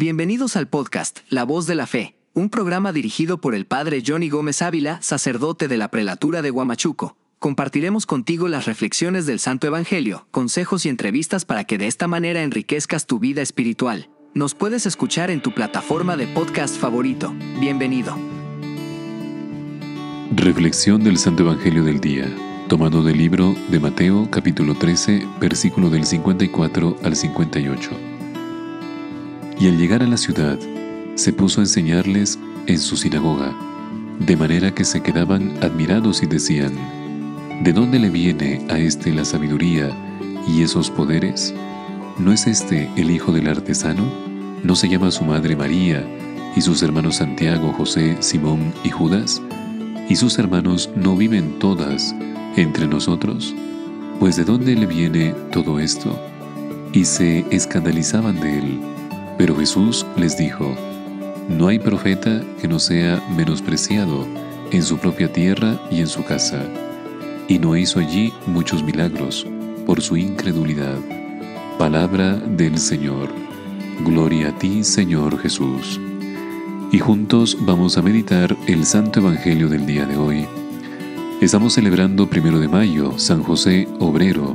Bienvenidos al podcast La Voz de la Fe, un programa dirigido por el Padre Johnny Gómez Ávila, sacerdote de la prelatura de Huamachuco. Compartiremos contigo las reflexiones del Santo Evangelio, consejos y entrevistas para que de esta manera enriquezcas tu vida espiritual. Nos puedes escuchar en tu plataforma de podcast favorito. Bienvenido. Reflexión del Santo Evangelio del Día, tomado del libro de Mateo capítulo 13, versículo del 54 al 58. Y al llegar a la ciudad, se puso a enseñarles en su sinagoga, de manera que se quedaban admirados y decían, ¿de dónde le viene a éste la sabiduría y esos poderes? ¿No es este el hijo del artesano? ¿No se llama su madre María y sus hermanos Santiago, José, Simón y Judas? ¿Y sus hermanos no viven todas entre nosotros? Pues ¿de dónde le viene todo esto? Y se escandalizaban de él. Pero Jesús les dijo, No hay profeta que no sea menospreciado en su propia tierra y en su casa. Y no hizo allí muchos milagros por su incredulidad. Palabra del Señor. Gloria a ti, Señor Jesús. Y juntos vamos a meditar el Santo Evangelio del día de hoy. Estamos celebrando primero de mayo, San José Obrero,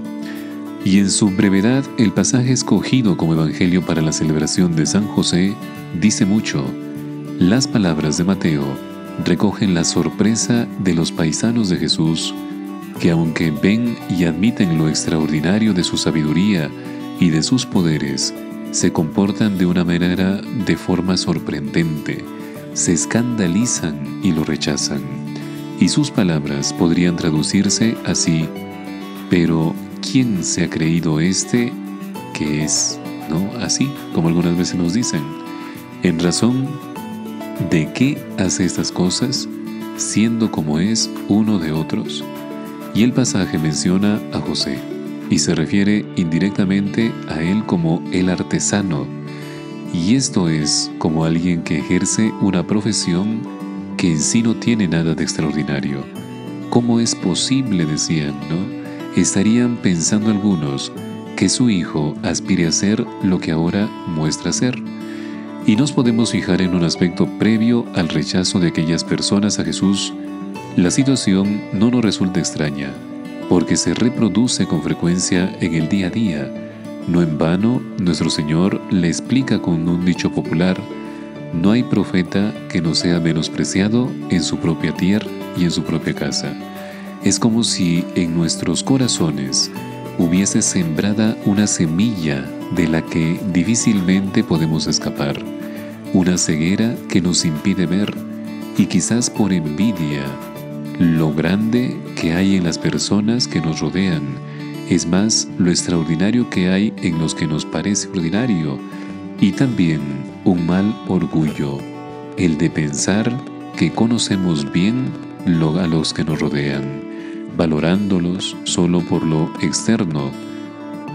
y en su brevedad, el pasaje escogido como evangelio para la celebración de San José dice mucho. Las palabras de Mateo recogen la sorpresa de los paisanos de Jesús, que aunque ven y admiten lo extraordinario de su sabiduría y de sus poderes, se comportan de una manera de forma sorprendente, se escandalizan y lo rechazan. Y sus palabras podrían traducirse así, pero ¿quién se ha creído este que es, ¿no? Así, como algunas veces nos dicen. En razón de qué hace estas cosas, siendo como es uno de otros. Y el pasaje menciona a José y se refiere indirectamente a él como el artesano. Y esto es como alguien que ejerce una profesión que en sí no tiene nada de extraordinario. ¿Cómo es posible, decían, no? Estarían pensando algunos que su hijo aspire a ser lo que ahora muestra ser. Y nos podemos fijar en un aspecto previo al rechazo de aquellas personas a Jesús. La situación no nos resulta extraña, porque se reproduce con frecuencia en el día a día. No en vano, nuestro Señor le explica con un dicho popular, no hay profeta que no sea menospreciado en su propia tierra y en su propia casa. Es como si en nuestros corazones hubiese sembrada una semilla de la que difícilmente podemos escapar, una ceguera que nos impide ver y quizás por envidia lo grande que hay en las personas que nos rodean, es más lo extraordinario que hay en los que nos parece ordinario y también un mal orgullo, el de pensar que conocemos bien a los que nos rodean valorándolos solo por lo externo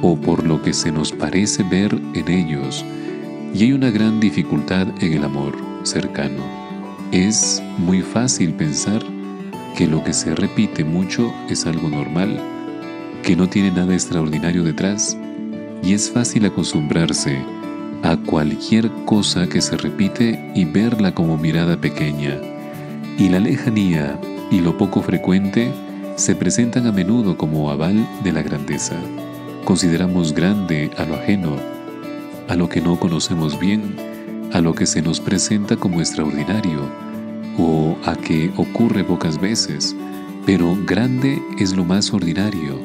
o por lo que se nos parece ver en ellos. Y hay una gran dificultad en el amor cercano. Es muy fácil pensar que lo que se repite mucho es algo normal, que no tiene nada extraordinario detrás, y es fácil acostumbrarse a cualquier cosa que se repite y verla como mirada pequeña. Y la lejanía y lo poco frecuente se presentan a menudo como aval de la grandeza. Consideramos grande a lo ajeno, a lo que no conocemos bien, a lo que se nos presenta como extraordinario o a que ocurre pocas veces, pero grande es lo más ordinario,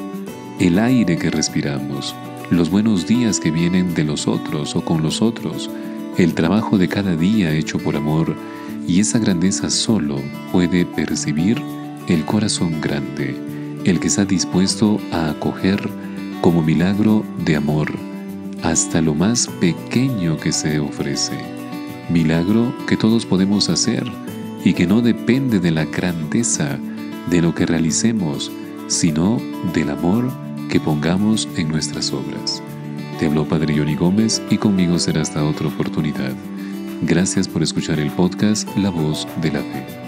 el aire que respiramos, los buenos días que vienen de los otros o con los otros, el trabajo de cada día hecho por amor, y esa grandeza solo puede percibir el corazón grande, el que está dispuesto a acoger como milagro de amor hasta lo más pequeño que se ofrece. Milagro que todos podemos hacer y que no depende de la grandeza de lo que realicemos, sino del amor que pongamos en nuestras obras. Te habló Padre Johnny Gómez y conmigo será hasta otra oportunidad. Gracias por escuchar el podcast La Voz de la Fe.